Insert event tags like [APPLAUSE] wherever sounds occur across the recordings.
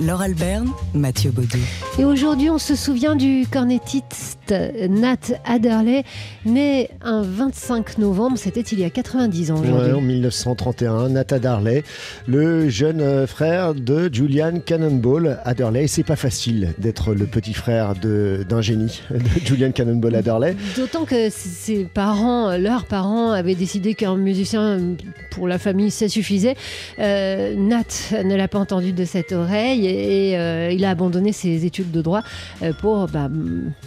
Laure Alberne, Mathieu Baudou. Et aujourd'hui, on se souvient du cornettiste Nat Adderley, né un 25 novembre, c'était il y a 90 ans aujourd'hui. Ouais, en 1931, Nat Adderley, le jeune euh, frère de Julian Cannonball Adderley. C'est pas facile d'être le petit frère de- d'un génie, [LAUGHS] de Julian Cannonball Adderley. D'autant que ses parents, leurs parents, avaient décidé qu'un musicien pour la famille, ça suffisait. Euh, Nat ne l'a pas entendu de cette oreille et, et, euh, il a abandonné ses études de droit euh, pour bah,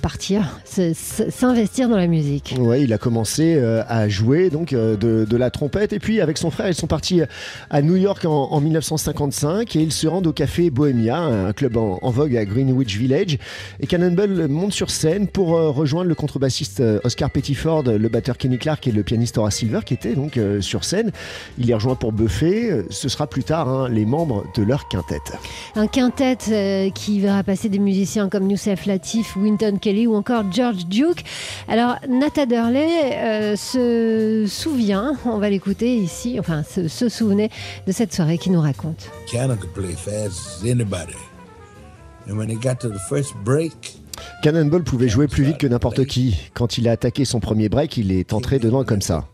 partir, s'investir dans la musique. Ouais, il a commencé euh, à jouer donc de, de la trompette et puis avec son frère ils sont partis à New York en, en 1955 et ils se rendent au café Bohemia, un club en, en vogue à Greenwich Village et Cannonball monte sur scène pour rejoindre le contrebassiste Oscar Pettiford, le batteur Kenny Clark et le pianiste Horace Silver qui étaient donc sur scène. Il les rejoint pour buffer. Euh, Ce sera plus tard hein, les membres de leur quintette. Un quintet euh, qui verra passer des musiciens comme Youssef Latif, Winton Kelly ou encore George Duke. Alors Nat Adderley euh, se souvient, on va l'écouter ici, enfin se, se souvenait de cette soirée qu'il nous raconte. Cannon could play fast as anybody. And when they got to the first break, Cannonball pouvait jouer plus vite que n'importe qui. Quand il a attaqué son premier break, il est entré dedans comme ça.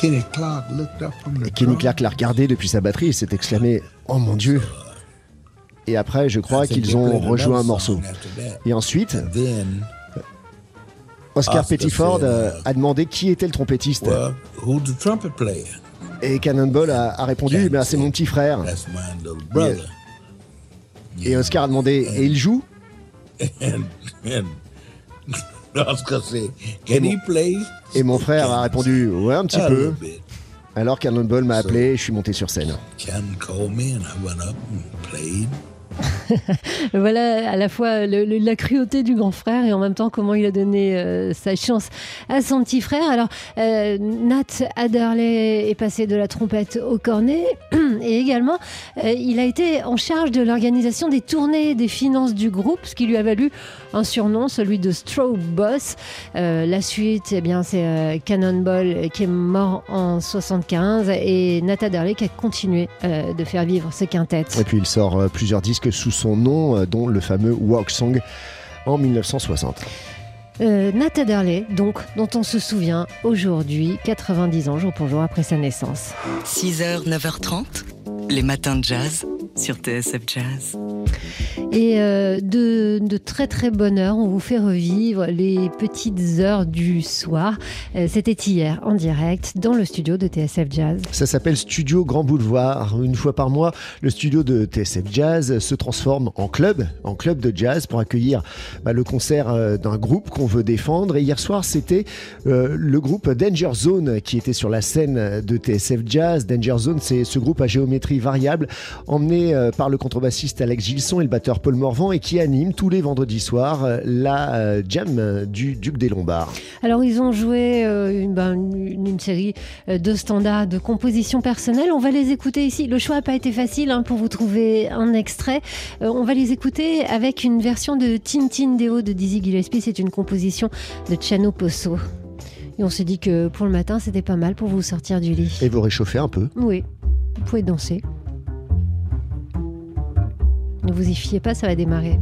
Kenny Clark Kenny. Clark l'a regardé depuis sa batterie et s'est exclamé Oh mon Dieu Et après, je crois qu'ils ont rejoué un morceau. Et ensuite, Oscar Pettiford euh, uh, a demandé qui était le trompettiste. Et Cannonball a, a répondu ben, C'est mon petit frère. Et Oscar a demandé Et il joue? [LAUGHS] Can he play? Et mon frère a répondu Ouais, un petit A peu. Alors Cannonball m'a appelé et je suis monté sur scène. Ken called me and I went up and played. [LAUGHS] Voilà à la fois le- le- la cruauté du grand frère et en même temps comment il a donné euh, sa chance à son petit frère. Alors euh, Nat Adderley est passé de la trompette au cornet [CLEARS THROAT] et également euh, il a été en charge de l'organisation des tournées des finances du groupe, ce qui lui a valu un surnom, celui de Straw Boss. Euh, la suite, eh bien c'est euh, Cannonball qui est mort en 75 et Nat Adderley qui a continué euh, de faire vivre ce quintet. Et puis il sort euh, plusieurs disques sous son nom, euh, dont le fameux Walk Song en 1960. Euh, Nat Adderley, donc, dont on se souvient aujourd'hui, 90 ans, jour pour jour après sa naissance. 6h, 9h30, les matins de jazz sur TSF Jazz. Et euh, de, très très bonne heure, on vous fait revivre les petites heures du soir. Euh, C'était hier en direct dans le studio de TSF Jazz. Ça s'appelle Studio Grand Boulevard. Une fois par mois, le studio de TSF Jazz se transforme en club, en club de jazz pour accueillir bah, le concert euh, d'un groupe qu'on veut défendre. Et hier soir, c'était le groupe Danger Zone qui était sur la scène de TSF Jazz. Danger Zone, c'est ce groupe à géométrie variable emmené par le contrebassiste Alex Et le batteur Paul Morvan et qui anime tous les vendredis soirs euh, la euh, jam euh, du Duc des Lombards. Alors ils ont joué une, ben, une- série de standards de composition personnelle. On va les écouter ici. Le choix n'a pas été facile hein, pour vous trouver un extrait. On va les écouter avec une version de Tintin Deo de Dizzy Gillespie. C'est une composition de Chano Posso. Et on s'est dit que pour le matin, c'était pas mal pour vous sortir du lit. Et vous réchauffez un peu. Oui, vous pouvez danser. Ne vous y fiez pas, ça va démarrer.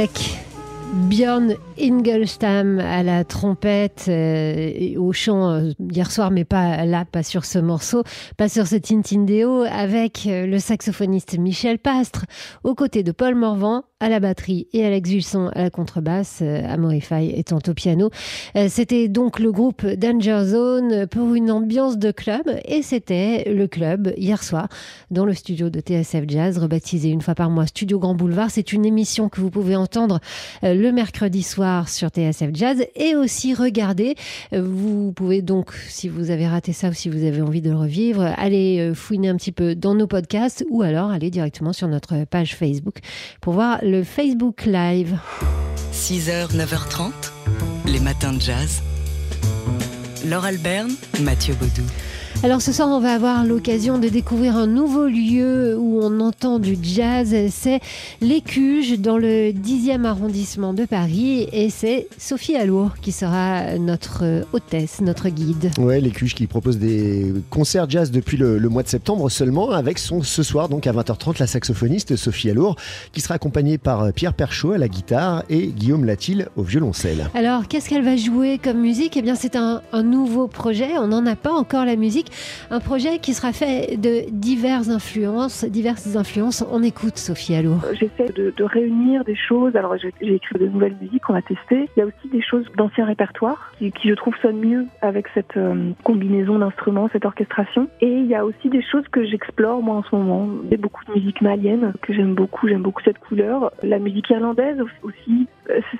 Avec Björn Ingelstam à la trompette euh, et au chant euh, hier soir, mais pas là, pas sur ce morceau, pas sur ce Tintindeo, avec euh, le saxophoniste Michel Pastre, aux côtés de Paul Morvan à la batterie et Alex Jusson à la contrebasse, euh, Amorify étant au piano. Euh, c'était donc le groupe Danger Zone pour une ambiance de club et c'était le club hier soir dans le studio de TSF Jazz, rebaptisé une fois par mois Studio Grand Boulevard. C'est une émission que vous pouvez entendre euh, le mercredi soir sur TSF Jazz et aussi regarder. Vous pouvez donc, si vous avez raté ça ou si vous avez envie de le revivre, aller fouiner un petit peu dans nos podcasts ou alors aller directement sur notre page Facebook pour voir le Facebook Live. 6h, 9h30, les matins de jazz. Laure Alberne, Mathieu Baudou. Alors ce soir, on va avoir l'occasion de découvrir un nouveau lieu où on entend du jazz. C'est l'Écuge dans le 10e arrondissement de Paris et c'est Sophie Allour qui sera notre hôtesse, notre guide. Ouais, l'Écuge qui propose des concerts jazz depuis le, le, mois de septembre seulement avec son ce soir donc à 20h30 la saxophoniste Sophie Allour qui sera accompagnée par Pierre Perchaud à la guitare et Guillaume Latil au violoncelle. Alors qu'est-ce qu'elle va jouer comme musique? Eh bien c'est un, un nouveau projet, on n'en a pas encore la musique. Un projet qui sera fait de diverses influences, diverses influences. On écoute Sophie Allo. J'essaie de, réunir des choses. Alors j'ai écrit de nouvelles musiques, on va tester. Il y a aussi des choses d'anciens répertoires qui, je trouve sonnent mieux avec cette euh, combinaison d'instruments, cette orchestration. Et il y a aussi des choses que j'explore moi en ce moment. A beaucoup de musique malienne que j'aime beaucoup. J'aime beaucoup cette couleur. La musique irlandaise aussi.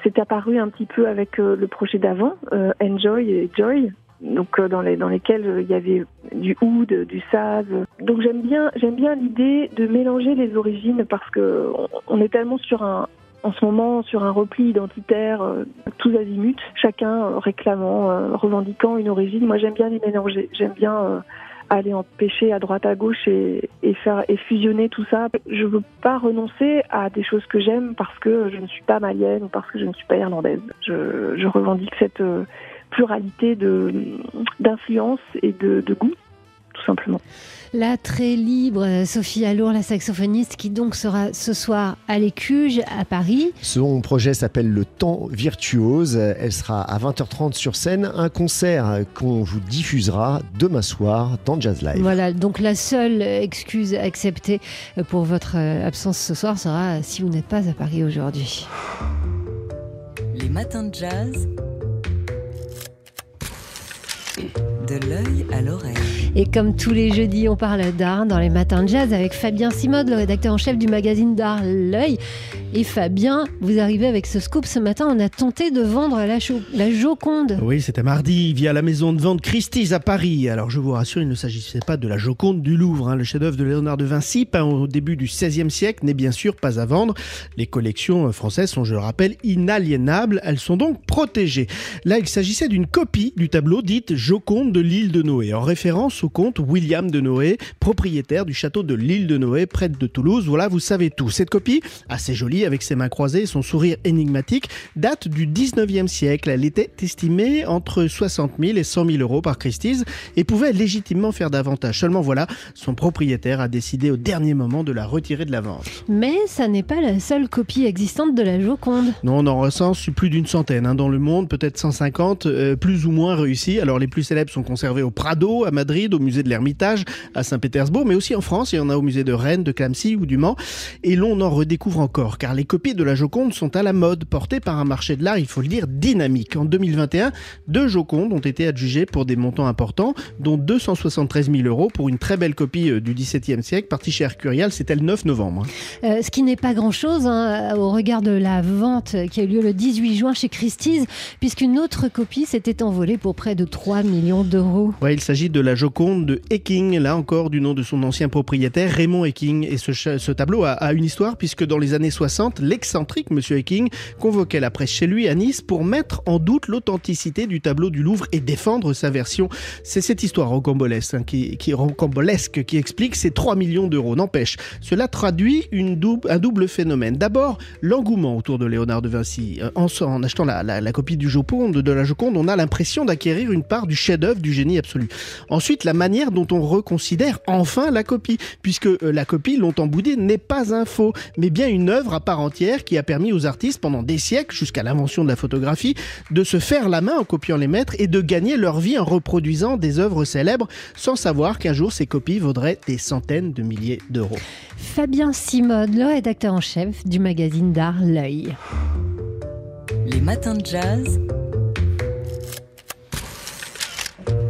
C'est apparu un petit peu avec euh, le projet d'avant, euh, Enjoy et Joy donc euh, dans, les, dans lesquels euh, il y avait du oud, du saz. Donc j'aime bien j'aime bien l'idée de mélanger les origines parce que on, est tellement sur un en ce moment sur un repli identitaire euh, tous azimuts, chacun réclamant, revendiquant une origine. Moi j'aime bien les mélanger, j'aime bien aller en pêcher à droite à gauche et, et, faire et fusionner tout ça. Je veux pas renoncer à des choses que j'aime parce que je ne suis pas malienne ou parce que je ne suis pas irlandaise. Je, je revendique cette pluralité d'influences et de, de goûts, tout simplement. La très libre Sophie Allour, la saxophoniste, qui donc sera ce soir à l'Écuge à Paris. Son projet s'appelle Le Temps Virtuose. Elle sera à 20h30 sur scène. Un concert qu'on vous diffusera demain soir dans Jazz Live. Voilà, donc la seule excuse acceptée pour votre absence ce soir sera si vous n'êtes pas à Paris aujourd'hui. Les matins de jazz. De l'œil à l'oreille. Et comme tous les jeudis, on parle d'art dans les matins de jazz avec Fabien Simode, le rédacteur en chef du magazine d'art L'œil. Et Fabien, vous arrivez avec ce scoop ce matin. On a tenté de vendre la, la Joconde. Oui, c'était mardi via la maison de vente Christie's à Paris. Alors je vous rassure, il ne s'agissait pas de la Joconde du Louvre. Hein. Le chef-d'œuvre de Léonard de Vinci, peint au début du XVIe siècle, n'est bien sûr pas à vendre. Les collections françaises sont, je le rappelle, inaliénables. Elles sont donc protégées. Là, il s'agissait d'une copie du tableau dite Joconde de l'île de Noé, en référence au comte William de Noé, propriétaire du château de l'île de Noé, près de Toulouse. Voilà, vous savez tout. Cette copie, assez jolie, avec ses mains croisées et son sourire énigmatique, date du 19e siècle. Elle était estimée entre 60 000 et 100 000 euros par Christie's et pouvait légitimement faire davantage. Seulement voilà, son propriétaire a décidé au dernier moment de la retirer de la vente. Mais ça n'est pas la seule copie existante de la Joconde. Non, on en recense plus d'une centaine hein, dans le monde, peut-être 150, euh, plus ou moins réussis. Alors les plus célèbres sont conservés au Prado, à Madrid, au musée de l'Ermitage, à Saint-Pétersbourg, mais aussi en France. Il y en a au musée de Rennes, de Clamecy ou du Mans. Et l'on en redécouvre encore, car les copies de la Joconde sont à la mode, portées par un marché de l'art, il faut le dire, dynamique. En 2021, deux Jocondes ont été adjugées pour des montants importants, dont 273 000 euros pour une très belle copie du XVIIe siècle, partie chez Arcurial, c'était le 9 novembre. Euh, ce qui n'est pas grand-chose hein, au regard de la vente qui a eu lieu le 18 juin chez Christie's, puisqu'une autre copie s'était envolée pour près de 3 millions d'euros. Il s'agit de la Joconde de Ecking, là encore du nom de son ancien propriétaire, Raymond Ecking. Et ce, tableau a, une histoire puisque dans les années 60, l'excentrique Monsieur Ecking convoquait la presse chez lui à Nice pour mettre en doute l'authenticité du tableau du Louvre et défendre sa version. C'est cette histoire rocambolesque, hein, qui, explique ces 3 millions d'euros. N'empêche, cela traduit un double phénomène. D'abord, l'engouement autour de Léonard de Vinci. En, en achetant la copie du Joconde, de la Joconde, on a l'impression d'acquérir une part du chef-d'œuvre, du génie absolu. Ensuite, la manière dont on reconsidère enfin la copie, puisque euh, la copie, longtemps boudée, n'est pas un faux, mais bien une œuvre à part entière qui a permis aux artistes pendant des siècles, jusqu'à l'invention de la photographie, de se faire la main en copiant les maîtres et de gagner leur vie en reproduisant des œuvres célèbres, sans savoir qu'un jour ces copies vaudraient des centaines de milliers d'euros. Fabien Simode, le rédacteur en chef du magazine d'art L'œil. Les matins de jazz.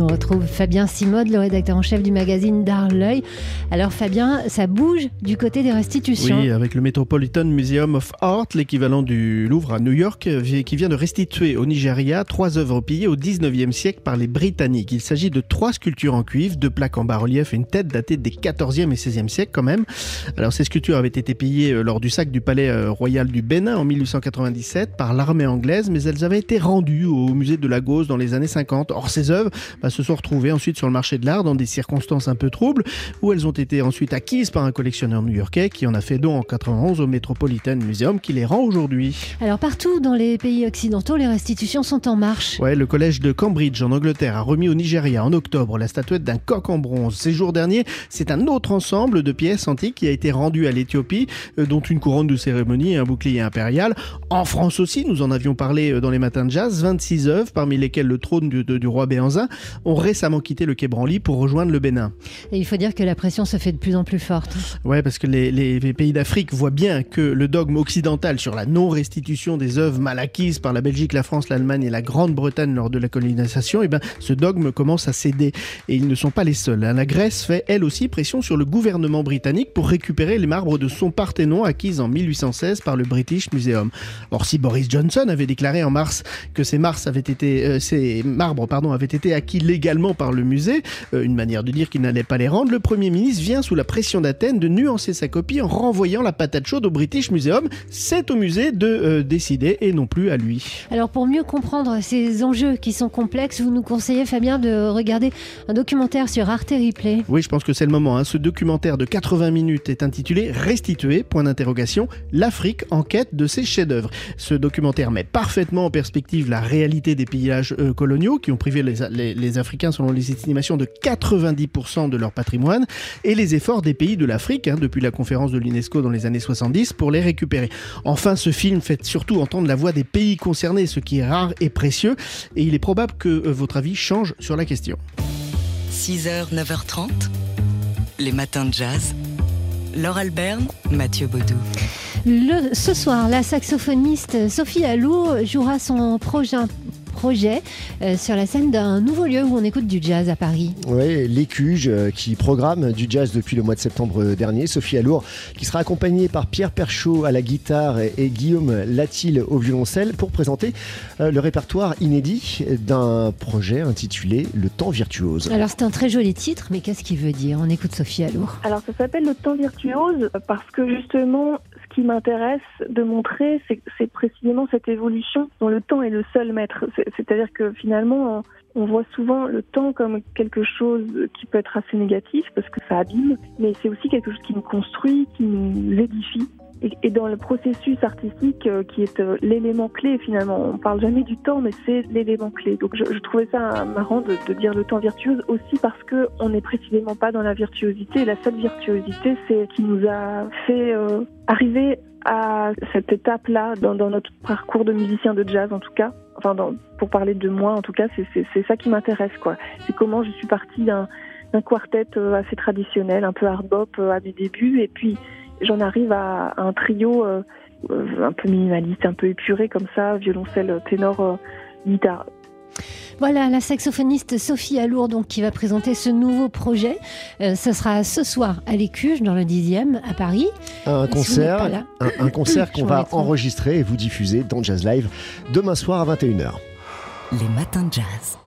On retrouve Fabien Simode, le rédacteur en chef du magazine d'art L'œil. Alors Fabien, ça bouge du côté des restitutions. Oui, avec le Metropolitan Museum of Art, l'équivalent du Louvre à New York, qui vient de restituer au Nigeria trois œuvres pillées au 19e siècle par les Britanniques. Il s'agit de trois sculptures en cuivre, deux plaques en bas-relief et une tête datée des 14e et 16e siècles quand même. Alors ces sculptures avaient été pillées euh, lors du sac du palais euh, royal du Bénin en 1897 par l'armée anglaise, mais elles avaient été rendues au musée de Lagos dans les années 50. Or ces œuvres bah, se sont retrouvées ensuite sur le marché de l'art dans des circonstances un peu troubles, où elles ont été ensuite acquises par un collectionneur new-yorkais qui en a fait don en 91 au Metropolitan Museum qui les rend aujourd'hui. Alors partout dans les pays occidentaux, les restitutions sont en marche. Ouais, le collège de Cambridge en Angleterre a remis au Nigeria en octobre la statuette d'un coq en bronze. Ces jours derniers, c'est un autre ensemble de pièces antiques qui a été rendu à l'Éthiopie, euh, dont une couronne de cérémonie et un bouclier impérial. En France aussi, nous en avions parlé euh, dans les matins de jazz, 26 œuvres, parmi lesquelles le trône du, du roi Béanzin, ont récemment quitté le Quai Branly pour rejoindre le Bénin. Et il faut dire que la pression se fait de plus en plus forte. Ouais, parce que les, les- les pays d'Afrique voient bien que le dogme occidental sur la non-restitution des œuvres mal acquises par la Belgique, la France, l'Allemagne et la Grande-Bretagne lors de la colonisation, eh ben, ce dogme commence à céder. Et ils ne sont pas les seuls. hein. La Grèce fait elle aussi pression sur le gouvernement britannique pour récupérer les marbres de son Parthénon acquises en 1816 par le British Museum. Or, si Boris Johnson avait déclaré en mars que ces, mars avaient été, euh, ces marbres pardon, avaient été acquis légalement par le musée, euh, une manière de dire qu'il n'allait pas les rendre, le Premier ministre vient sous la pression d'Athènes de nuancer sa copie en renvoyant la patate chaude au British Museum. C'est au musée de euh, décider et non plus à lui. Alors pour mieux comprendre ces enjeux qui sont complexes, vous nous conseillez Fabien de regarder un documentaire sur Arte Replay. Oui, je pense que c'est le moment. hein. Ce documentaire de 80 minutes est intitulé Restituer, point d'interrogation, l'Afrique en quête de ses chefs-d'œuvre. Ce documentaire met parfaitement en perspective la réalité des pillages euh, coloniaux qui ont privé les, les- les Africains, selon les estimations, de 90% de leur patrimoine et les efforts des pays de l'Afrique, hein, depuis la conférence de l'UNESCO dans les années 70, pour les récupérer. Enfin, ce film fait surtout entendre la voix des pays concernés, ce qui est rare et précieux, et il est probable que euh, votre avis change sur la question. 6h, 9h30. Les matins de jazz. Laure Alberne, Mathieu Baudou. Le, ce soir, la saxophoniste Sophie Allour jouera son prochain projet euh, sur la scène d'un nouveau lieu où on écoute du jazz à Paris. Oui, l'Écuge euh, qui programme du jazz depuis le mois de septembre dernier. Sophie Alour qui sera accompagnée par Pierre Perchaud à la guitare et, et Guillaume Latil au violoncelle pour présenter euh, le répertoire inédit d'un projet intitulé Le temps virtuose. Alors c'est un très joli titre, mais qu'est-ce qu'il veut dire? On écoute Sophie Allour. Alors ça s'appelle le temps virtuose parce que justement ce qui m'intéresse de montrer c'est précisément cette évolution dont le temps est le seul maître. C'est- C'est-à-dire que finalement on, on voit souvent le temps comme quelque chose qui peut être assez négatif parce que ça abîme, mais c'est aussi quelque chose qui nous construit, qui nous édifie. Et, dans le processus artistique euh, qui est euh, l'élément clé finalement, on parle jamais du temps, mais c'est l'élément clé. Donc je, trouvais ça marrant de, dire le temps virtuose aussi parce que on n'est précisément pas dans la virtuosité. La seule virtuosité, c'est qui nous a fait euh, arriver à cette étape-là dans, notre parcours de musicien de jazz en tout cas. Enfin, pour parler de moi en tout cas, c'est- ça qui m'intéresse quoi. C'est comment je suis partie d'un quartet assez traditionnel, un peu hard bop à mes débuts, et puis j'en arrive à, à un trio euh, un peu minimaliste, un peu épuré comme ça, violoncelle, ténor, euh, guitare. Voilà, la saxophoniste Sophie Allour donc, qui va présenter ce nouveau projet. Euh, ce sera ce soir à l'Écuge, dans le 10e, à Paris. Un concert, là. un, un concert [COUGHS] qu'on va enregistrer et vous diffuser dans Jazz Live demain soir à 21h. Les matins de jazz.